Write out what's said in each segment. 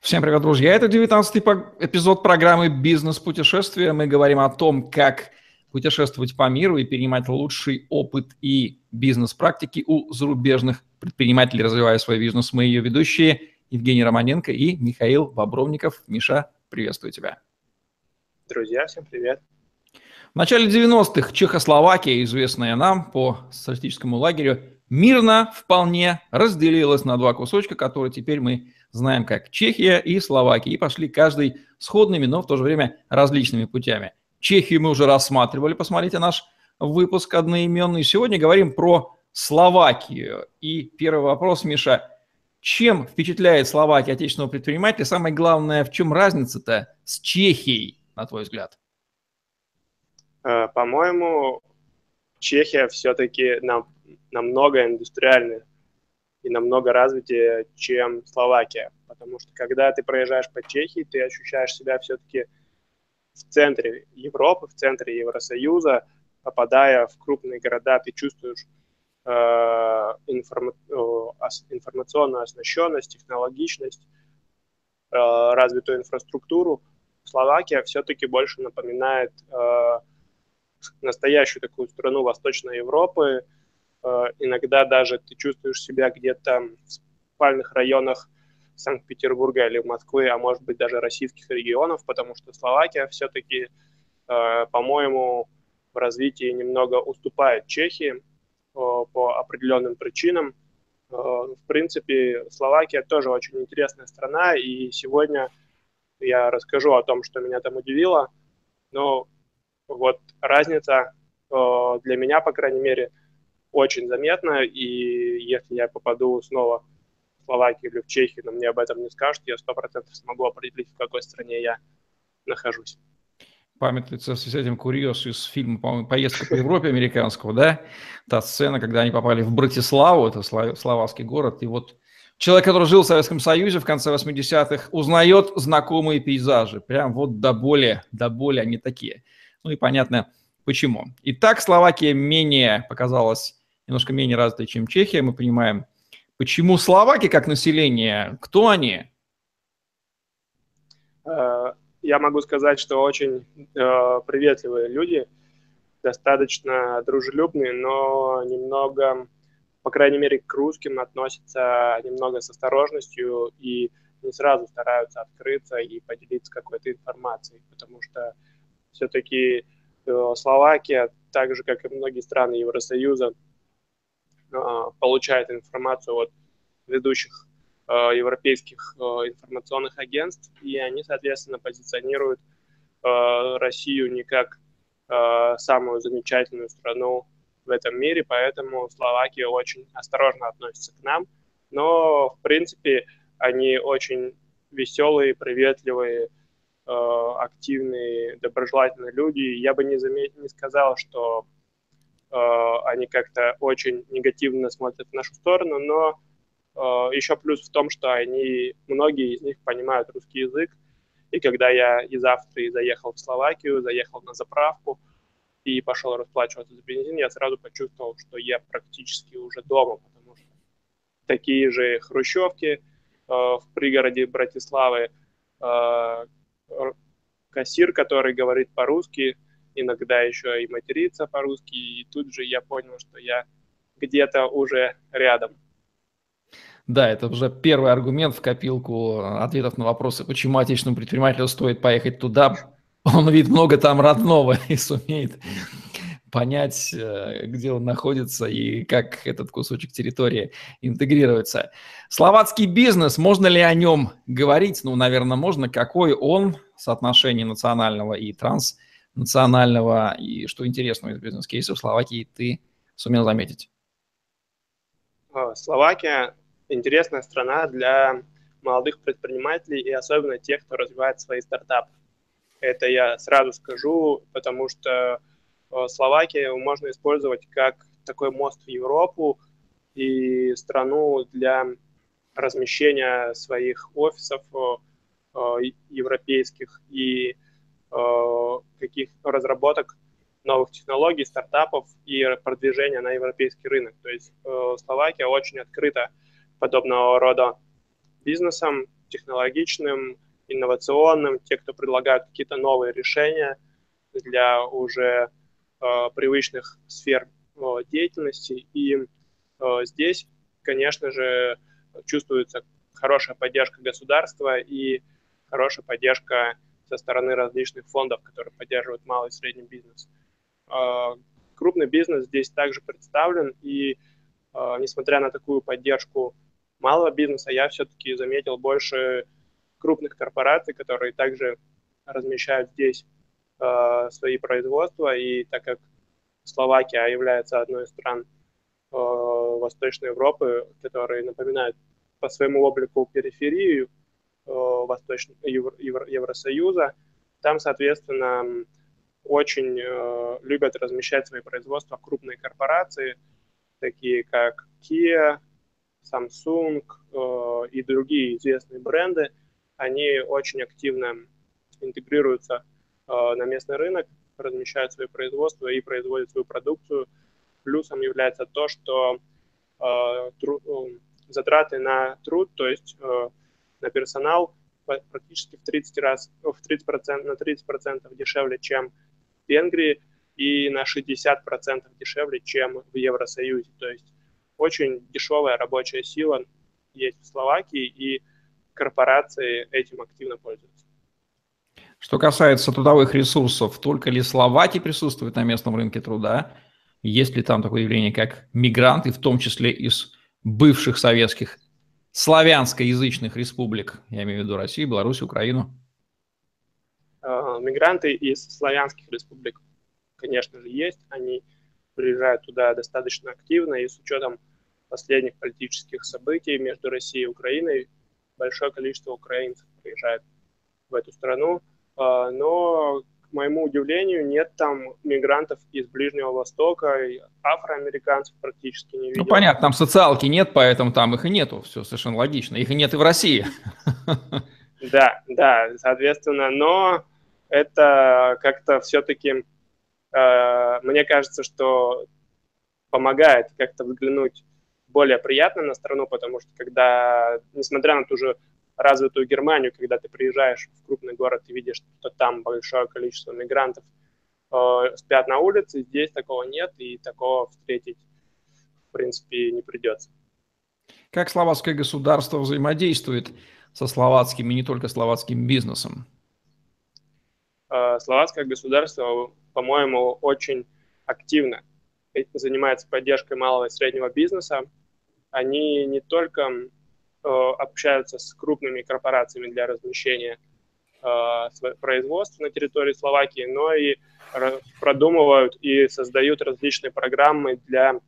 Всем привет, друзья! Это 19-й эпизод программы «Бизнес-путешествия». Мы говорим о том, как путешествовать по миру и перенимать лучший опыт и бизнес-практики у зарубежных предпринимателей, развивая свой бизнес. Мы ее ведущие Евгений Романенко и Михаил Бобровников. Миша, приветствую тебя. Друзья, всем привет. В начале 90-х Чехословакия, известная нам по социалистическому лагерю, мирно вполне разделилась на два кусочка, которые теперь мы знаем как Чехия и Словакия, и пошли каждый сходными, но в то же время различными путями. Чехию мы уже рассматривали, посмотрите наш выпуск одноименный. Сегодня говорим про Словакию. И первый вопрос, Миша, чем впечатляет Словакия отечественного предпринимателя? Самое главное, в чем разница-то с Чехией, на твой взгляд? Э, по-моему, Чехия все-таки нам, намного индустриальная и намного развитее, чем Словакия. Потому что когда ты проезжаешь по Чехии, ты ощущаешь себя все-таки в центре Европы, в центре Евросоюза, попадая в крупные города, ты чувствуешь э, информа- э, информационную оснащенность, технологичность, э, развитую инфраструктуру. Словакия все-таки больше напоминает э, настоящую такую страну Восточной Европы, иногда даже ты чувствуешь себя где-то в спальных районах Санкт-Петербурга или Москвы, а может быть даже российских регионов, потому что Словакия все-таки, э, по-моему, в развитии немного уступает Чехии э, по определенным причинам. В принципе, Словакия тоже очень интересная страна, и сегодня я расскажу о том, что меня там удивило. Но вот разница для меня, по крайней мере, очень заметно, и если я попаду снова в Словакию или в Чехию, но мне об этом не скажут, я сто процентов смогу определить, в какой стране я нахожусь. Памятается с этим курьез из фильма, «Поездка по Европе» американского, да? Та сцена, когда они попали в Братиславу, это словацкий город, и вот человек, который жил в Советском Союзе в конце 80-х, узнает знакомые пейзажи. Прям вот до боли, до боли они такие. Ну и понятно, почему. Итак, Словакия менее показалась немножко менее развитой, чем Чехия, мы понимаем. Почему словаки как население? Кто они? Э, я могу сказать, что очень э, приветливые люди, достаточно дружелюбные, но немного, по крайней мере, к русским относятся немного с осторожностью и не сразу стараются открыться и поделиться какой-то информацией, потому что все-таки э, Словакия, так же, как и многие страны Евросоюза, получает информацию от ведущих а, европейских а, информационных агентств, и они, соответственно, позиционируют Россию не как самую замечательную страну в этом мире, поэтому Словакия очень осторожно относится к нам, но, в принципе, они очень веселые, приветливые, активные, доброжелательные люди. Я бы не, замет... не сказал, что они как-то очень негативно смотрят в нашу сторону, но э, еще плюс в том, что они, многие из них понимают русский язык, и когда я из Австрии заехал в Словакию, заехал на заправку и пошел расплачиваться за бензин, я сразу почувствовал, что я практически уже дома, потому что такие же хрущевки э, в пригороде Братиславы, кассир, который говорит по-русски, иногда еще и материться по-русски, и тут же я понял, что я где-то уже рядом. Да, это уже первый аргумент в копилку ответов на вопросы, почему отечественному предпринимателю стоит поехать туда. Он видит много там родного и сумеет понять, э, где он находится и как этот кусочек территории интегрируется. Словацкий бизнес, можно ли о нем говорить? Ну, наверное, можно. Какой он, соотношение национального и транс национального и что интересного из бизнес-кейсов Словакии ты сумел заметить? А, Словакия интересная страна для молодых предпринимателей и особенно тех, кто развивает свои стартапы. Это я сразу скажу, потому что а, Словакию можно использовать как такой мост в Европу и страну для размещения своих офисов а, европейских и Каких разработок новых технологий, стартапов и продвижения на европейский рынок. То есть э, Словакия очень открыта подобного рода бизнесом, технологичным, инновационным, те, кто предлагают какие-то новые решения для уже э, привычных сфер э, деятельности. И э, здесь, конечно же, чувствуется хорошая поддержка государства и хорошая поддержка со стороны различных фондов, которые поддерживают малый и средний бизнес. Э, крупный бизнес здесь также представлен, и э, несмотря на такую поддержку малого бизнеса, я все-таки заметил больше крупных корпораций, которые также размещают здесь э, свои производства, и так как Словакия является одной из стран Восточной Европы, которые напоминают по своему облику периферию Восточного Евро, Евро, Евросоюза, там, соответственно, очень э, любят размещать свои производства крупные корпорации, такие как Kia, Samsung э, и другие известные бренды, они очень активно интегрируются э, на местный рынок, размещают свои производства и производят свою продукцию. Плюсом является то, что э, э, затраты на труд, то есть э, на персонал, практически в 30 раз, в 30%, на 30% дешевле, чем в Венгрии, и на 60% дешевле, чем в Евросоюзе. То есть очень дешевая рабочая сила есть в Словакии, и корпорации этим активно пользуются. Что касается трудовых ресурсов, только ли словаки присутствуют на местном рынке труда? Есть ли там такое явление, как мигранты, в том числе из бывших советских славянскоязычных республик, я имею в виду Россию, Беларусь, Украину? А, мигранты из славянских республик, конечно же, есть. Они приезжают туда достаточно активно, и с учетом последних политических событий между Россией и Украиной большое количество украинцев приезжает в эту страну. А, но, к моему удивлению, нет там мигрантов из Ближнего Востока, афроамериканцев практически не ну, видел. Ну, понятно, там социалки нет, поэтому там их и нету, все совершенно логично. Их и нет и в России. Да, да, соответственно, но это как-то все-таки, э, мне кажется, что помогает как-то взглянуть более приятно на страну, потому что когда, несмотря на ту же развитую Германию, когда ты приезжаешь в крупный город и видишь, что там большое количество мигрантов э, спят на улице, здесь такого нет, и такого встретить, в принципе, не придется. Как словацкое государство взаимодействует со словацким и не только словацким бизнесом? Э, словацкое государство, по-моему, очень активно занимается поддержкой малого и среднего бизнеса, они не только общаются с крупными корпорациями для размещения э, производства на территории Словакии, но и продумывают и создают различные программы для э,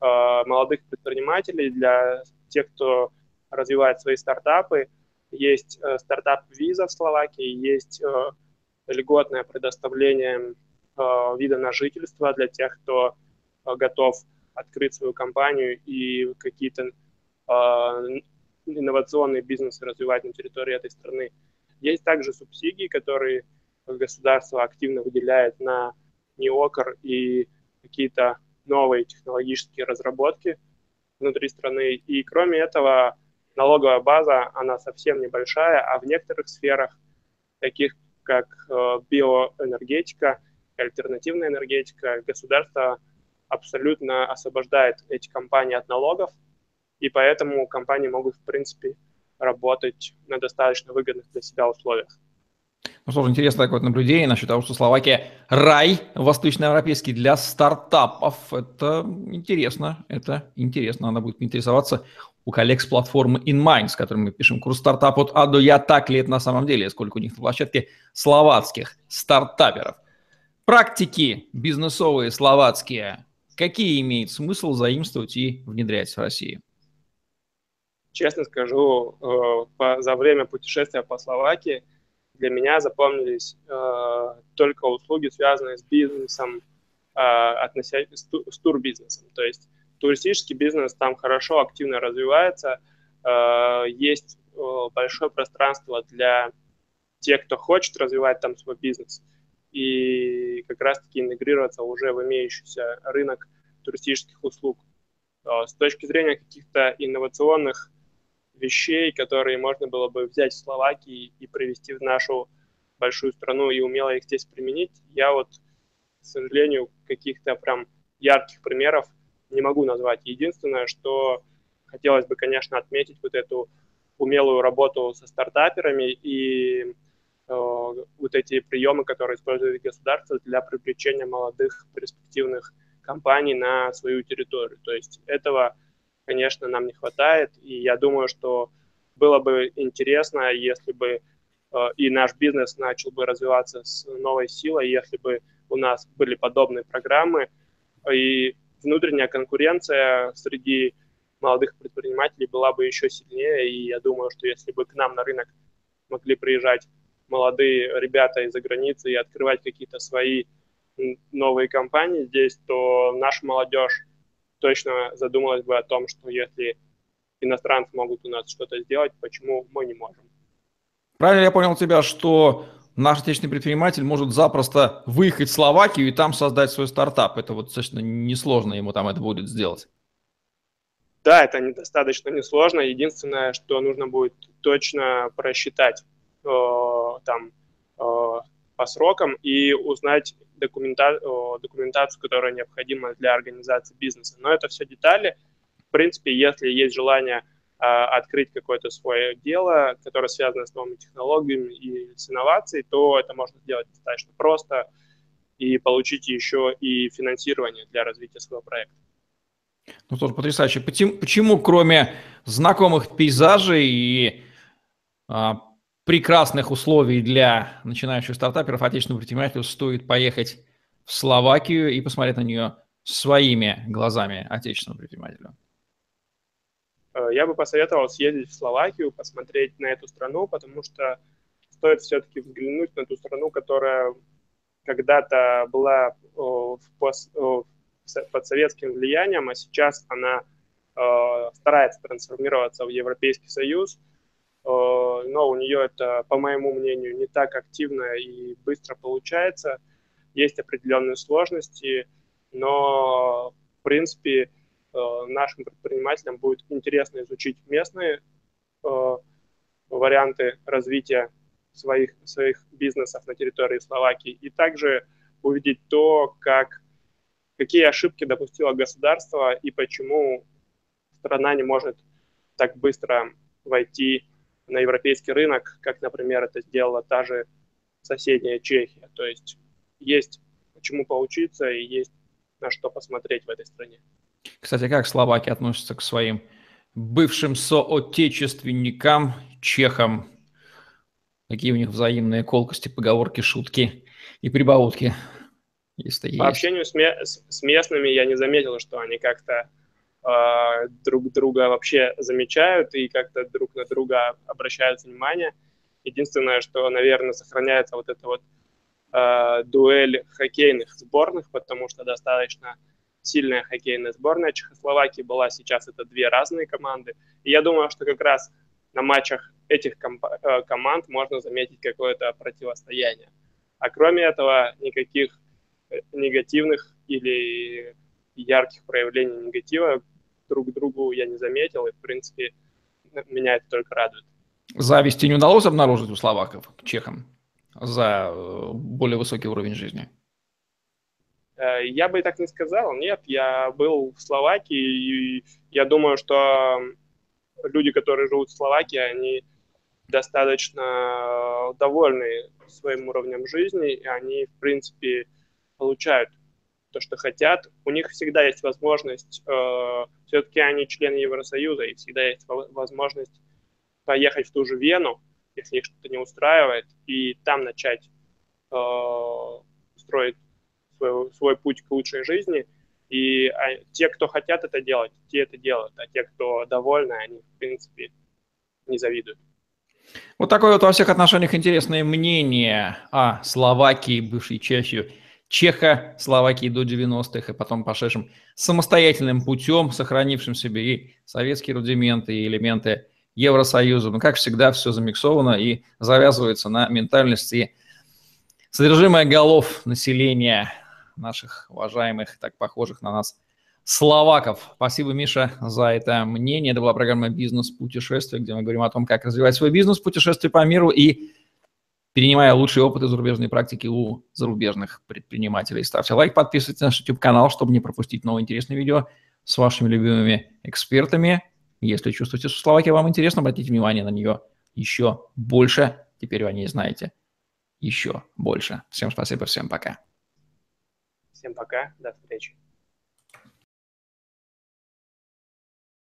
молодых предпринимателей, для тех, кто развивает свои стартапы. Есть э, стартап-виза в Словакии, есть э, льготное предоставление э, вида на жительство для тех, кто э, готов открыть свою компанию и какие-то инновационные бизнесы развивать на территории этой страны. Есть также субсидии, которые государство активно выделяет на неокр и какие-то новые технологические разработки внутри страны. И кроме этого, налоговая база, она совсем небольшая, а в некоторых сферах, таких как э, биоэнергетика, альтернативная энергетика, государство абсолютно освобождает эти компании от налогов, и поэтому компании могут, в принципе, работать на достаточно выгодных для себя условиях. Ну что ж, интересное такое наблюдение насчет того, что Словакия рай восточноевропейский для стартапов. Это интересно, это интересно. Надо будет интересоваться у коллег с платформы InMind, с которой мы пишем курс стартап от А до Я. Так это на самом деле? Сколько у них на площадке словацких стартаперов? Практики бизнесовые словацкие какие имеет смысл заимствовать и внедрять в России? Честно скажу, э, за время путешествия по Словакии для меня запомнились э, только услуги, связанные с бизнесом, э, с турбизнесом. То есть туристический бизнес там хорошо, активно развивается, есть большое пространство для тех, кто хочет развивать там свой бизнес и как раз-таки интегрироваться уже в имеющийся рынок туристических услуг. А, с точки зрения каких-то инновационных вещей, которые можно было бы взять в Словакии и привезти в нашу большую страну и умело их здесь применить, я вот, к сожалению, каких-то прям ярких примеров не могу назвать. Единственное, что хотелось бы, конечно, отметить вот эту умелую работу со стартаперами и э, вот эти приемы, которые использует государство для привлечения молодых перспективных компаний на свою территорию. То есть этого, конечно, нам не хватает, и я думаю, что было бы интересно, если бы э, и наш бизнес начал бы развиваться с новой силой, если бы у нас были подобные программы, и внутренняя конкуренция среди молодых предпринимателей была бы еще сильнее. И я думаю, что если бы к нам на рынок могли приезжать молодые ребята из-за границы и открывать какие-то свои новые компании здесь, то наша молодежь точно задумалась бы о том, что если иностранцы могут у нас что-то сделать, почему мы не можем. Правильно я понял тебя, что наш отечественный предприниматель может запросто выехать в Словакию и там создать свой стартап. Это вот достаточно несложно ему там это будет сделать. Да, это недостаточно несложно. Единственное, что нужно будет точно просчитать э, там э, по срокам и узнать документа, документацию, которая необходима для организации бизнеса. Но это все детали. В принципе, если есть желание а, открыть какое-то свое дело, которое связано с новыми технологиями и с инновацией, то это можно сделать достаточно просто и получить еще и финансирование для развития своего проекта. Ну, тоже потрясающе. Почему, почему кроме знакомых пейзажей и а, прекрасных условий для начинающих стартаперов, отечественному предпринимателю стоит поехать в Словакию и посмотреть на нее своими глазами отечественного предпринимателя? Э, я бы посоветовал съездить в Словакию, посмотреть на эту страну, потому что стоит все-таки взглянуть на ту страну, которая когда-то была в пос, под советским влиянием, а сейчас она э, старается трансформироваться в Европейский Союз, э, но у нее это, по моему мнению, не так активно и быстро получается. Есть определенные сложности, но, в принципе, Э, нашим предпринимателям будет интересно изучить местные э, варианты развития своих, своих бизнесов на территории Словакии и также увидеть то, как, какие ошибки допустило государство и почему страна не может так быстро войти на европейский рынок, как, например, это сделала та же соседняя Чехия. То есть есть почему поучиться и есть на что посмотреть в этой стране. Кстати, как словаки относятся к своим бывшим соотечественникам, чехам? Какие у них взаимные колкости, поговорки, шутки и прибаутки? Если По есть. общению с, с местными я не заметил, что они как-то э, друг друга вообще замечают и как-то друг на друга обращают внимание. Единственное, что, наверное, сохраняется вот эта вот э, дуэль хоккейных сборных, потому что достаточно сильная хоккейная сборная Чехословакии была, сейчас это две разные команды. И я думаю, что как раз на матчах этих э, команд можно заметить какое-то противостояние. А кроме этого, никаких э, негативных или ярких проявлений негатива друг к другу я не заметил, и, в принципе, меня это только радует. Зависти не удалось обнаружить у словаков к чехам за э, более высокий уровень жизни? Э, я бы так не сказал. Нет, я был в Словакии, и я думаю, что люди, которые живут в Словакии, они достаточно довольны своим уровнем жизни, и они, в принципе, получают то, что хотят. У них всегда есть возможность, э, все-таки они члены Евросоюза, и всегда есть возможность поехать в ту же Вену, если их что-то не устраивает, и там начать э, строить свой, свой путь к лучшей жизни. И а, те, кто хотят это делать, те это делают, а те, кто довольны, они, в принципе, не завидуют. Вот такое вот во всех отношениях интересное мнение о Словакии, бывшей частью Чеха, Словакии до 90-х, и потом пошедшим самостоятельным путем, сохранившим себе и советские рудименты, и элементы Евросоюза. Но, как всегда, все замиксовано и завязывается на ментальности содержимое голов населения наших уважаемых, так похожих на нас словаков. Спасибо, Миша, за это мнение. Это была программа «Бизнес-путешествие», где мы говорим о том, как развивать свой бизнес, путешествие по миру и перенимая лучшие опыты зарубежной практики у зарубежных предпринимателей. Ставьте лайк, подписывайтесь на наш YouTube-канал, чтобы не пропустить новые интересные видео с вашими любимыми экспертами. Если чувствуете, что Словакия вам интересна, обратите внимание на нее еще больше. Теперь вы о ней знаете еще больше. Всем спасибо, всем пока. Всем пока, до встречи.